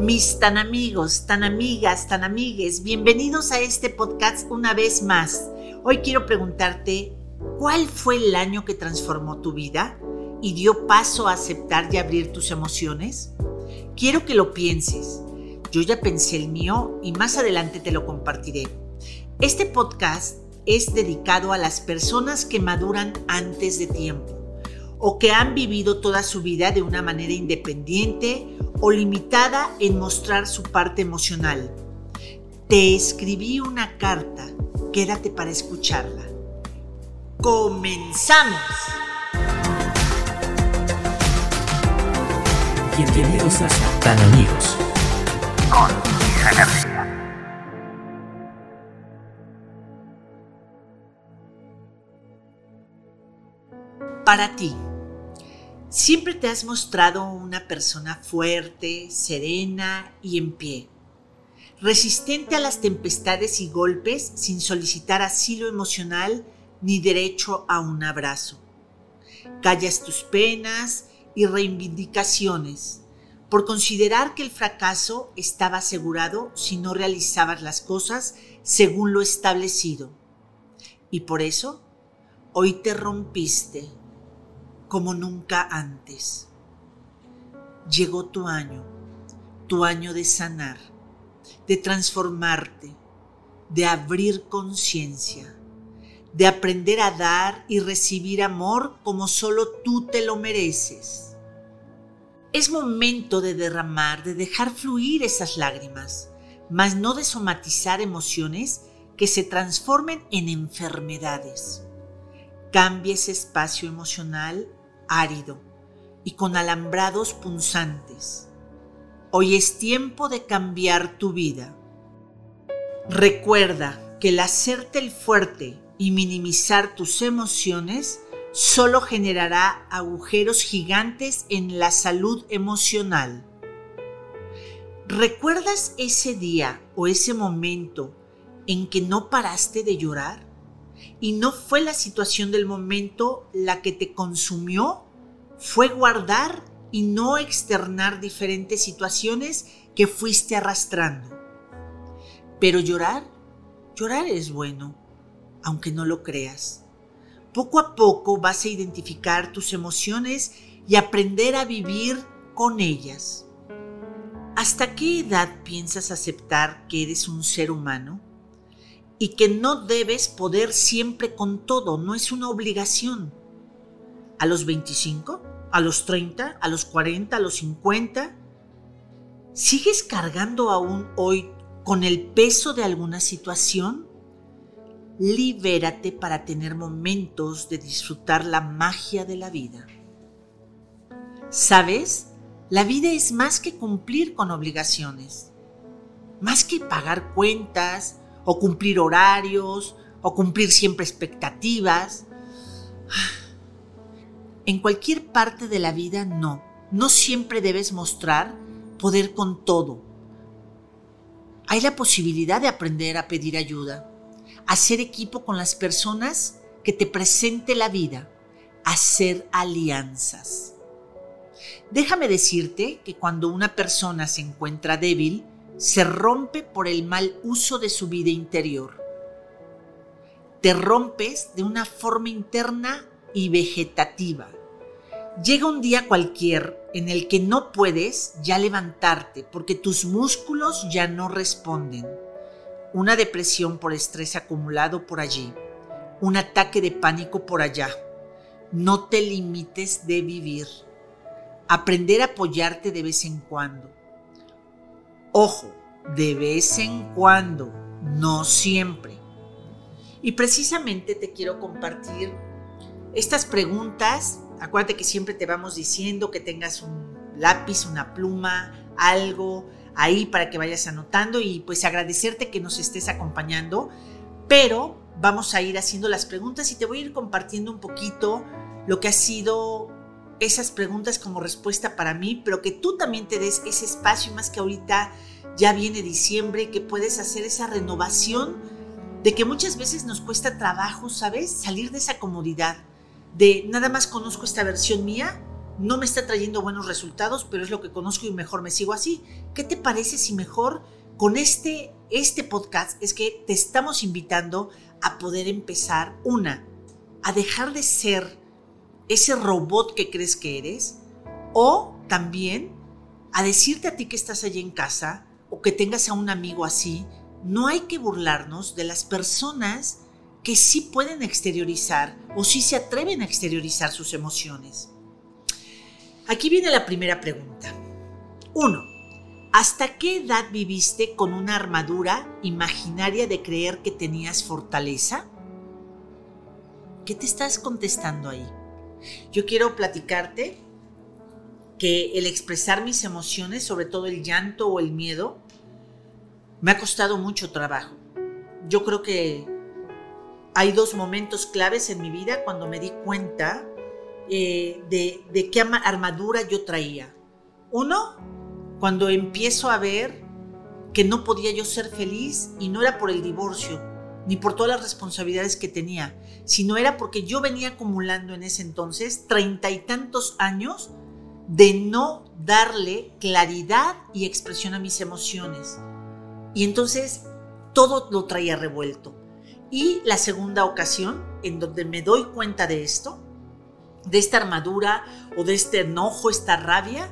Mis tan amigos, tan amigas, tan amigues, bienvenidos a este podcast una vez más. Hoy quiero preguntarte, ¿cuál fue el año que transformó tu vida y dio paso a aceptar y abrir tus emociones? Quiero que lo pienses. Yo ya pensé el mío y más adelante te lo compartiré. Este podcast es dedicado a las personas que maduran antes de tiempo o que han vivido toda su vida de una manera independiente o limitada en mostrar su parte emocional. Te escribí una carta, quédate para escucharla. ¡Comenzamos! Bienvenidos a Tan Amigos con Para ti, Siempre te has mostrado una persona fuerte, serena y en pie, resistente a las tempestades y golpes sin solicitar asilo emocional ni derecho a un abrazo. Callas tus penas y reivindicaciones por considerar que el fracaso estaba asegurado si no realizabas las cosas según lo establecido. Y por eso, hoy te rompiste como nunca antes. Llegó tu año, tu año de sanar, de transformarte, de abrir conciencia, de aprender a dar y recibir amor como solo tú te lo mereces. Es momento de derramar, de dejar fluir esas lágrimas, mas no de somatizar emociones que se transformen en enfermedades. Cambia ese espacio emocional árido y con alambrados punzantes. Hoy es tiempo de cambiar tu vida. Recuerda que el hacerte el fuerte y minimizar tus emociones solo generará agujeros gigantes en la salud emocional. ¿Recuerdas ese día o ese momento en que no paraste de llorar? Y no fue la situación del momento la que te consumió, fue guardar y no externar diferentes situaciones que fuiste arrastrando. Pero llorar, llorar es bueno, aunque no lo creas. Poco a poco vas a identificar tus emociones y aprender a vivir con ellas. ¿Hasta qué edad piensas aceptar que eres un ser humano? Y que no debes poder siempre con todo, no es una obligación. A los 25, a los 30, a los 40, a los 50, ¿sigues cargando aún hoy con el peso de alguna situación? Libérate para tener momentos de disfrutar la magia de la vida. ¿Sabes? La vida es más que cumplir con obligaciones, más que pagar cuentas, o cumplir horarios, o cumplir siempre expectativas. En cualquier parte de la vida no. No siempre debes mostrar poder con todo. Hay la posibilidad de aprender a pedir ayuda, hacer equipo con las personas que te presente la vida, hacer alianzas. Déjame decirte que cuando una persona se encuentra débil, se rompe por el mal uso de su vida interior. Te rompes de una forma interna y vegetativa. Llega un día cualquier en el que no puedes ya levantarte porque tus músculos ya no responden. Una depresión por estrés acumulado por allí. Un ataque de pánico por allá. No te limites de vivir. Aprender a apoyarte de vez en cuando Ojo, de vez en cuando, no siempre. Y precisamente te quiero compartir estas preguntas. Acuérdate que siempre te vamos diciendo que tengas un lápiz, una pluma, algo ahí para que vayas anotando y pues agradecerte que nos estés acompañando. Pero vamos a ir haciendo las preguntas y te voy a ir compartiendo un poquito lo que ha sido esas preguntas como respuesta para mí, pero que tú también te des ese espacio, más que ahorita ya viene diciembre, que puedes hacer esa renovación de que muchas veces nos cuesta trabajo, ¿sabes? Salir de esa comodidad, de nada más conozco esta versión mía no me está trayendo buenos resultados, pero es lo que conozco y mejor me sigo así. ¿Qué te parece si mejor con este, este podcast es que te estamos invitando a poder empezar, una, a dejar de ser ese robot que crees que eres, o también a decirte a ti que estás allí en casa o que tengas a un amigo así, no hay que burlarnos de las personas que sí pueden exteriorizar o sí se atreven a exteriorizar sus emociones. Aquí viene la primera pregunta. Uno, ¿hasta qué edad viviste con una armadura imaginaria de creer que tenías fortaleza? ¿Qué te estás contestando ahí? Yo quiero platicarte que el expresar mis emociones, sobre todo el llanto o el miedo, me ha costado mucho trabajo. Yo creo que hay dos momentos claves en mi vida cuando me di cuenta eh, de, qué armadura yo traía. Uno, cuando empiezo a ver que no podía yo ser feliz y no era por el divorcio, ni por todas las responsabilidades que tenía, sino era porque yo venía acumulando en ese entonces treinta y tantos años de no darle claridad y expresión a mis emociones. Y entonces todo lo traía revuelto. Y la segunda ocasión en donde me doy cuenta de esto de esta armadura o de este enojo, esta rabia,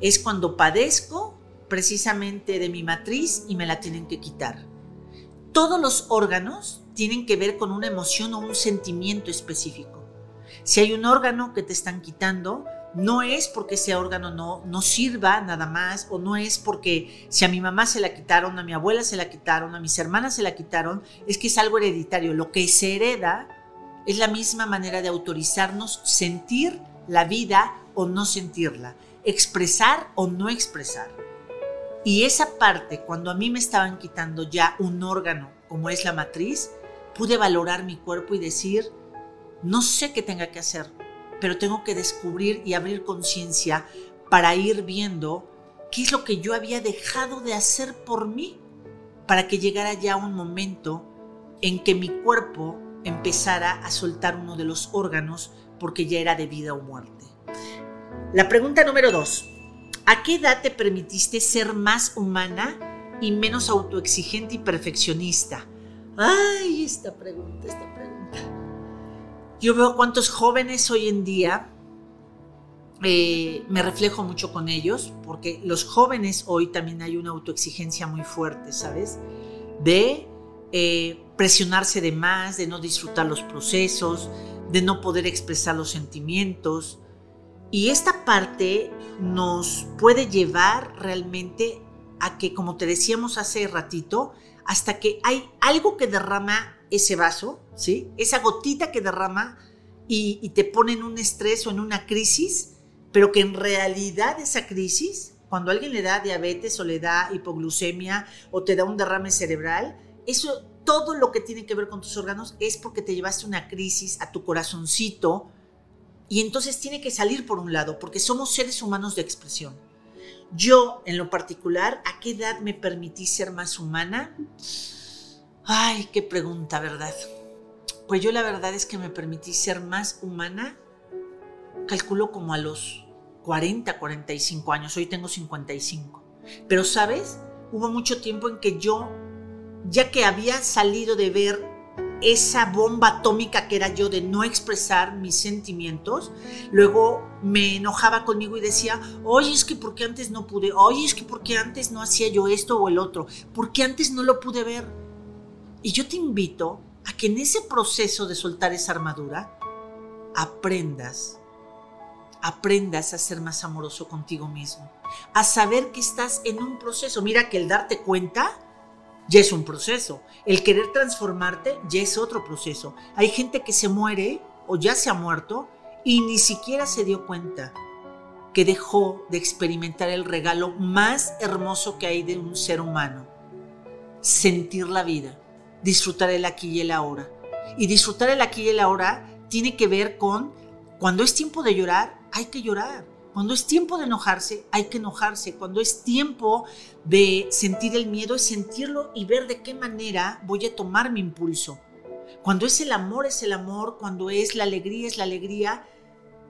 es cuando padezco precisamente de mi matriz y me la tienen que quitar. Todos los órganos tienen que ver con una emoción o un sentimiento específico. Si hay un órgano que te están quitando, no es porque ese órgano no, no sirva nada más, o no es porque si a mi mamá se la quitaron, a mi abuela se la quitaron, a mis hermanas se la quitaron, es que es algo hereditario. Lo que se hereda es la misma manera de autorizarnos sentir la vida o no sentirla, expresar o no expresar. Y esa parte, cuando a mí me estaban quitando ya un órgano como es la matriz, pude valorar mi cuerpo y decir, no sé qué tenga que hacer, pero tengo que descubrir y abrir conciencia para ir viendo qué es lo que yo había dejado de hacer por mí, para que llegara ya un momento en que mi cuerpo empezara a soltar uno de los órganos porque ya era de vida o muerte. La pregunta número dos. ¿A qué edad te permitiste ser más humana y menos autoexigente y perfeccionista? Ay, esta pregunta, esta pregunta. Yo veo cuántos jóvenes hoy en día, eh, me reflejo mucho con ellos, porque los jóvenes hoy también hay una autoexigencia muy fuerte, ¿sabes? De eh, presionarse de más, de no disfrutar los procesos, de no poder expresar los sentimientos. Y esta parte nos puede llevar realmente a que, como te decíamos hace ratito, hasta que hay algo que derrama ese vaso, ¿sí? Esa gotita que derrama y, te pone en un estrés o en una crisis, pero que en realidad esa crisis, cuando alguien le da diabetes o le da hipoglucemia o te da un derrame cerebral, eso, todo lo que tiene que ver con tus órganos es porque te llevaste una crisis a tu corazoncito y entonces tiene que salir por un lado, porque somos seres humanos de expresión. Yo, en lo particular, ¿a qué edad me permití ser más humana? Ay, qué pregunta, ¿verdad? Pues yo la verdad es que me permití ser más humana, calculo como a los 40, 45 años, hoy tengo 55. Pero, ¿sabes? Hubo mucho tiempo en que yo ya que había salido de ver esa bomba atómica que era yo de no expresar mis sentimientos, luego me enojaba conmigo y decía, oye, es que porque antes no pude, oye, es que porque antes no hacía yo esto o el otro, porque antes no lo pude ver. Y yo te invito a que en ese proceso de soltar esa armadura, aprendas, aprendas a ser más amoroso contigo mismo, a saber que estás en un proceso. Mira que el darte cuenta, ya es un proceso. El querer transformarte ya es otro proceso. Hay gente que se muere o ya se ha muerto y ni siquiera se dio cuenta que dejó de experimentar el regalo más hermoso que hay de un ser humano. Sentir la vida, disfrutar el aquí y el ahora. Y disfrutar el aquí y el ahora tiene que ver con cuando es tiempo de llorar, hay que llorar. Cuando es tiempo de enojarse, hay que enojarse. Cuando es tiempo de sentir el miedo, es sentirlo y ver de qué manera voy a tomar mi impulso. Cuando es el amor, es el amor. Cuando es la alegría, es la alegría.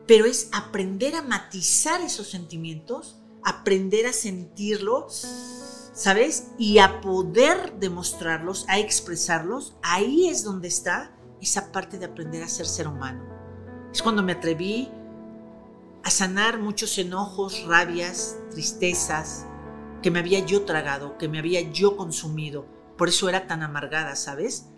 pero es aprender a matizar esos sentimientos, aprender a sentirlos, ¿sabes? Y a poder demostrarlos, a expresarlos. Ahí es donde está esa parte de aprender a ser ser humano. Es cuando me atreví a sanar muchos enojos, rabias, tristezas que me había yo tragado, que me había yo consumido. Por eso era tan amargada, ¿sabes?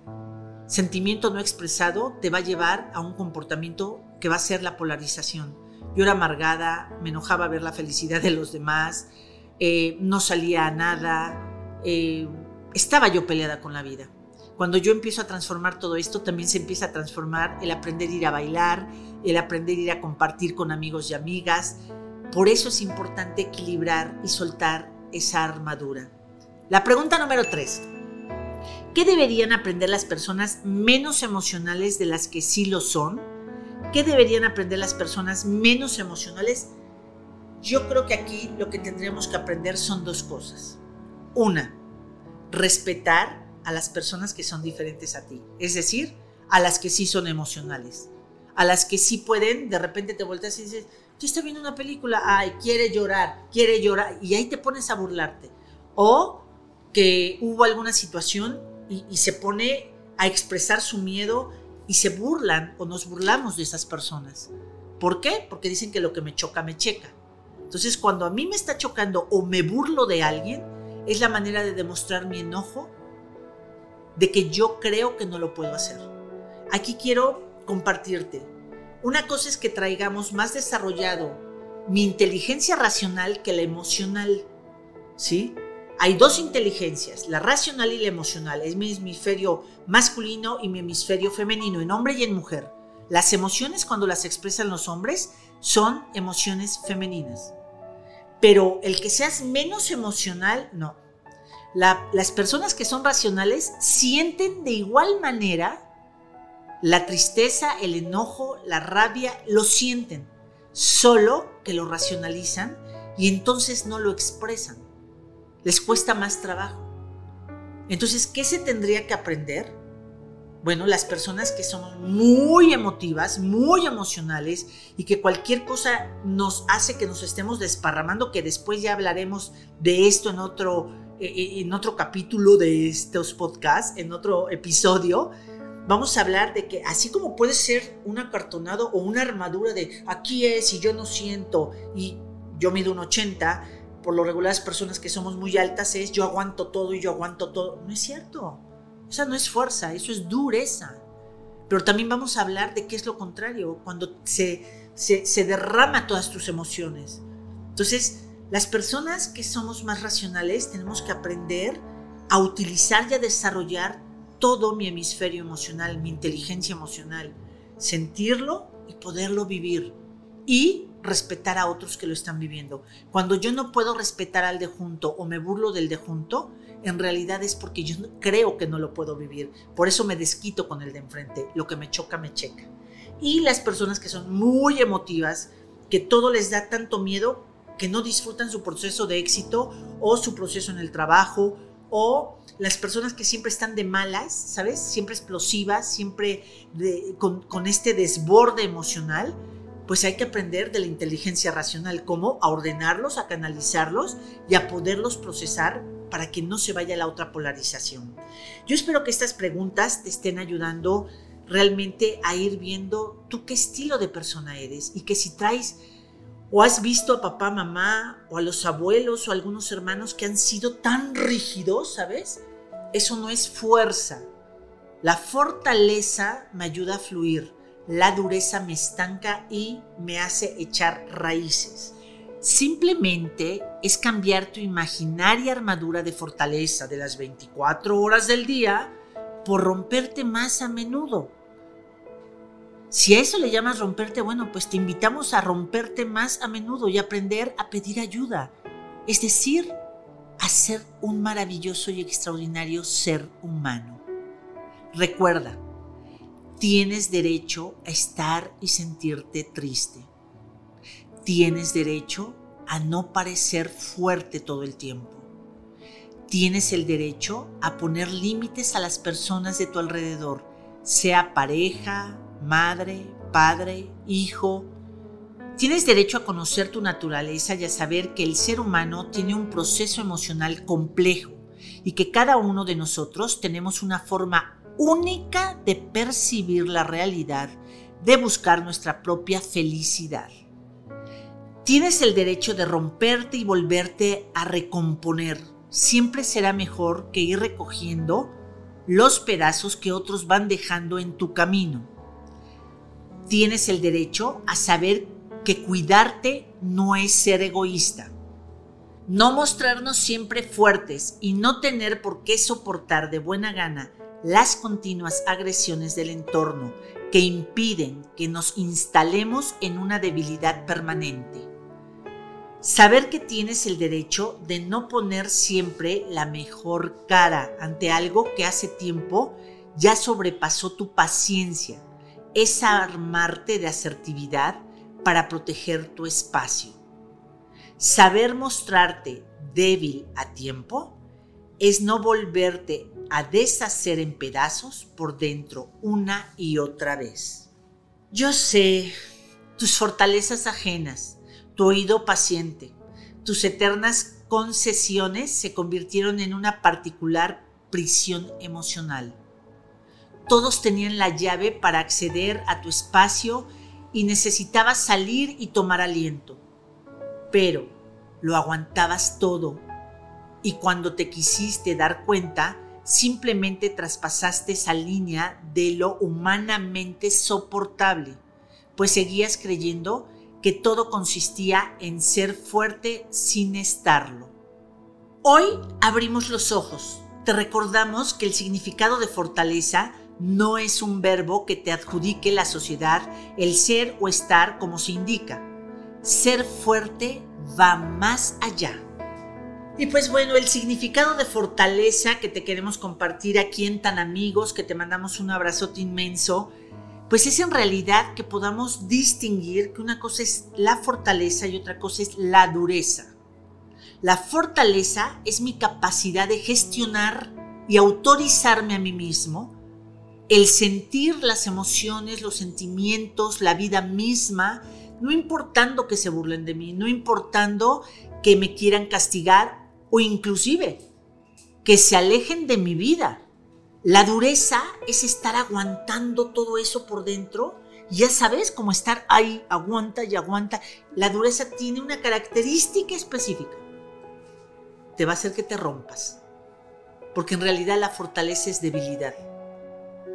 Sentimiento no expresado te va a llevar a un comportamiento que va a ser la polarización. Yo era amargada, me enojaba ver la felicidad de los demás, eh, no salía a nada, eh, estaba yo peleada con la vida. Cuando yo empiezo a transformar todo esto, también se empieza a transformar el aprender a ir a bailar, el aprender a ir a compartir con amigos y amigas. Por eso es importante equilibrar y soltar esa armadura. La pregunta número tres. ¿Qué deberían aprender las personas menos emocionales de las que sí lo son? ¿Qué deberían aprender las personas menos emocionales? Yo creo que aquí lo que tendríamos que aprender son dos cosas. Una, respetar a las personas que son diferentes a ti, es decir, a las que sí son emocionales, a las que sí pueden, de repente te volteas y dices, tú estás viendo una película, ay, quiere llorar, quiere llorar, y ahí te pones a burlarte. O que hubo alguna situación y, se pone a expresar su miedo y se burlan o nos burlamos de esas personas. ¿Por qué? Porque dicen que lo que me choca me checa. Entonces, cuando a mí me está chocando o me burlo de alguien, es la manera de demostrar mi enojo de que yo creo que no lo puedo hacer. Aquí quiero compartirte. Una cosa es que traigamos más desarrollado mi inteligencia racional que la emocional. ¿Sí? Hay dos inteligencias, la racional y la emocional. Es mi hemisferio masculino y mi hemisferio femenino, en hombre y en mujer. Las emociones cuando las expresan los hombres son emociones femeninas. Pero el que seas menos emocional, no. Las personas que son racionales sienten de igual manera la tristeza, el enojo, la rabia, lo sienten, solo que lo racionalizan y entonces no lo expresan les cuesta más trabajo. Entonces, ¿qué se tendría que aprender? Bueno, las personas que somos muy emotivas, muy emocionales y que cualquier cosa nos hace que nos estemos desparramando, que después ya hablaremos de esto en otro, en otro capítulo de estos podcasts, en otro episodio, vamos a hablar de que así como puede ser un acartonado o una armadura de aquí es y yo no siento y yo mido un 80, por lo regular las personas que somos muy altas es yo aguanto todo y yo aguanto todo. No es cierto. Esa no es fuerza, eso es dureza. Pero también vamos a hablar de qué es lo contrario, cuando se, se, se derrama todas tus emociones. Entonces, las personas que somos más racionales tenemos que aprender a utilizar y a desarrollar todo mi hemisferio emocional, mi inteligencia emocional, sentirlo y poderlo vivir. Y respetar a otros que lo están viviendo. Cuando yo no puedo respetar al de junto o me burlo del de junto, en realidad es porque yo creo que no lo puedo vivir. Por eso me desquito con el de enfrente. Lo que me choca, me checa. Y las personas que son muy emotivas, que todo les da tanto miedo que no disfrutan su proceso de éxito o su proceso en el trabajo o las personas que siempre están de malas, ¿sabes? Siempre explosivas, siempre con, con este desborde emocional pues hay que aprender de la inteligencia racional, cómo a ordenarlos, a canalizarlos y a poderlos procesar para que no se vaya la otra polarización. Yo espero que estas preguntas te estén ayudando realmente a ir viendo tú qué estilo de persona eres y que si traes o has visto a papá, mamá o a los abuelos o a algunos hermanos que han sido tan rígidos, ¿sabes? Eso no es fuerza. La fortaleza me ayuda a fluir la dureza me estanca y me hace echar raíces. Simplemente es cambiar tu imaginaria armadura de fortaleza de las 24 horas del día por romperte más a menudo. Si a eso le llamas romperte, bueno, pues te invitamos a romperte más a menudo y aprender a pedir ayuda. Es decir, a ser un maravilloso y extraordinario ser humano. Recuerda, Tienes derecho a estar y sentirte triste. Tienes derecho a no parecer fuerte todo el tiempo. Tienes el derecho a poner límites a las personas de tu alrededor, sea pareja, madre, padre, hijo, Tienes derecho a conocer tu naturaleza y a saber que el ser humano tiene un proceso emocional complejo y que cada uno de nosotros tenemos una forma única de percibir la realidad, de buscar nuestra propia felicidad. Tienes el derecho de romperte y volverte a recomponer. Siempre será mejor que ir recogiendo los pedazos que otros van dejando en tu camino. Tienes el derecho a saber que cuidarte no es ser egoísta. No mostrarnos siempre fuertes y no tener por qué soportar de buena gana las continuas agresiones del entorno que impiden que nos instalemos en una debilidad permanente. Saber que tienes el derecho de no poner siempre la mejor cara ante algo que hace tiempo ya sobrepasó tu paciencia es armarte de asertividad para proteger tu espacio. Saber mostrarte débil a tiempo es no volverte a deshacer en pedazos por dentro una y otra vez. Yo sé tus fortalezas ajenas, tu oído paciente, tus eternas concesiones se convirtieron en una particular prisión emocional. Todos tenían la llave para acceder a tu espacio y necesitabas salir y tomar aliento. Pero lo aguantabas todo y cuando te quisiste dar cuenta, simplemente traspasaste esa línea de lo humanamente soportable, pues seguías creyendo que todo consistía en ser fuerte sin estarlo. Hoy abrimos los ojos, te recordamos que el significado de fortaleza no es un verbo que te adjudique la sociedad el ser o estar como se indica. Ser fuerte va más allá. Y pues bueno, el significado de fortaleza que te queremos compartir aquí en Tan Amigos, que te mandamos un abrazote inmenso, pues es en realidad que podamos distinguir que una cosa es la fortaleza y otra cosa es la dureza. La fortaleza es mi capacidad de gestionar y autorizarme a mí mismo, el sentir las emociones, los sentimientos, la vida misma, no importando que se burlen de mí, no importando que me quieran castigar o inclusive que se alejen de mi vida. La dureza es estar aguantando todo eso por dentro. Ya sabes cómo estar ahí, aguanta y aguanta. La dureza tiene una característica específica. Te va a hacer que te rompas. Porque en realidad la fortaleza es debilidad.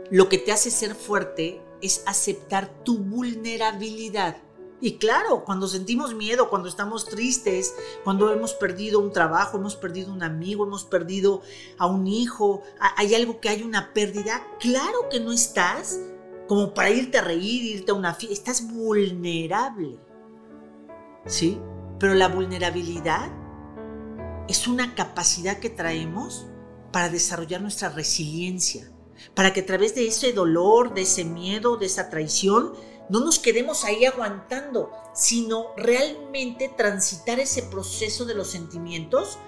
Lo que te hace ser fuerte es aceptar tu vulnerabilidad. Y claro, cuando sentimos miedo, cuando estamos tristes, cuando hemos perdido un trabajo, hemos perdido un amigo, hemos perdido a un hijo, hay algo que hay una pérdida, claro que no estás como para irte a reír, irte a una fiesta, estás vulnerable. ¿Sí? Pero la vulnerabilidad es una capacidad que traemos para desarrollar nuestra resiliencia, para que a través de ese dolor, de ese miedo, de esa traición, no nos quedemos ahí aguantando, sino realmente transitar ese proceso de los sentimientos,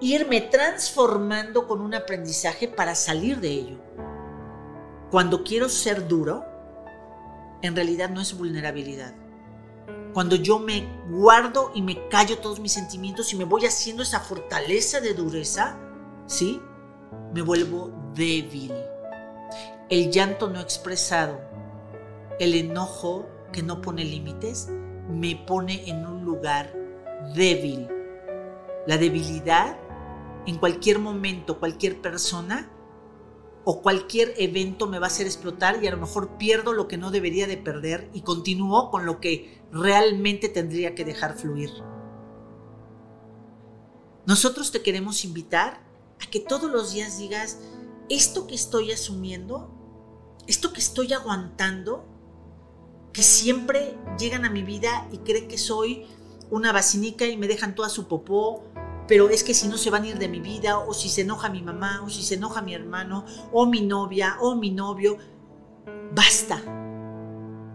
irme transformando con un aprendizaje para salir de ello. Cuando quiero ser duro, en realidad no es vulnerabilidad. Cuando yo me guardo y me callo todos mis sentimientos y me voy haciendo esa fortaleza de dureza, ¿sí? Me vuelvo débil. El llanto no expresado el enojo que no pone límites me pone en un lugar débil. La debilidad en cualquier momento, cualquier persona o cualquier evento me va a hacer explotar y a lo mejor pierdo lo que no debería de perder y continúo con lo que realmente tendría que dejar fluir. Nosotros te queremos invitar a que todos los días digas, esto que estoy asumiendo, esto que estoy aguantando, que siempre llegan a mi vida y creen que soy una vacinica y me dejan toda su popó, pero es que si no se van a ir de mi vida, o si se enoja mi mamá, o si se enoja mi hermano, o mi novia, o mi novio, basta,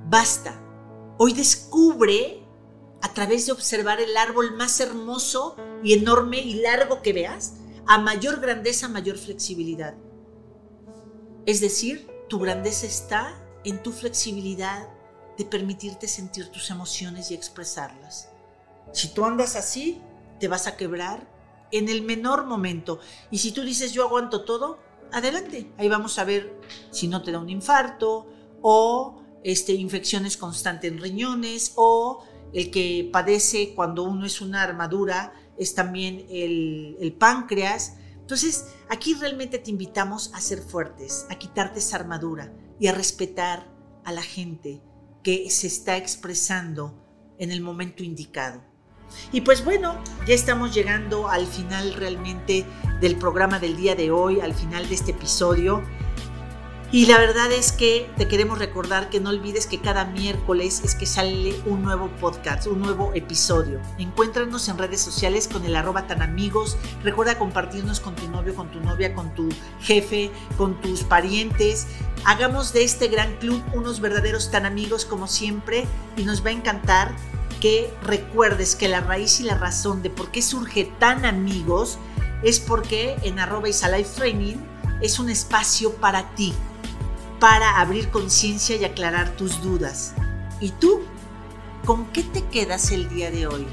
basta. Hoy descubre a través de observar el árbol más hermoso y enorme y largo que veas, a mayor grandeza, mayor flexibilidad. Es decir, tu grandeza está en tu flexibilidad de permitirte sentir tus emociones y expresarlas. Si tú andas así, te vas a quebrar en el menor momento. Y si tú dices yo aguanto todo, adelante. Ahí vamos a ver si no te da un infarto o este, infecciones constantes en riñones o el que padece cuando uno es una armadura es también el, el páncreas. Entonces, aquí realmente te invitamos a ser fuertes, a quitarte esa armadura y a respetar a la gente que se está expresando en el momento indicado. Y pues bueno, ya estamos llegando al final realmente del programa del día de hoy, al final de este episodio. Y la verdad es que te queremos recordar que no olvides que cada miércoles es que sale un nuevo podcast, un nuevo episodio. Encuéntranos en redes sociales con el arroba tan amigos. Recuerda compartirnos con tu novio, con tu novia, con tu jefe, con tus parientes. Hagamos de este gran club unos verdaderos tan amigos como siempre y nos va a encantar que recuerdes que la raíz y la razón de por qué surge tan amigos es porque en arroba Training es un espacio para ti, para abrir conciencia y aclarar tus dudas. ¿Y tú? ¿Con qué te quedas el día de hoy?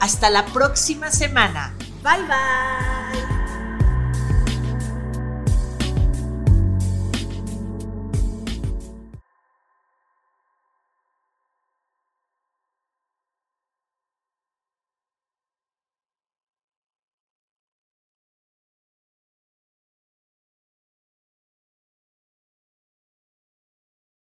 Hasta la próxima semana. Bye bye.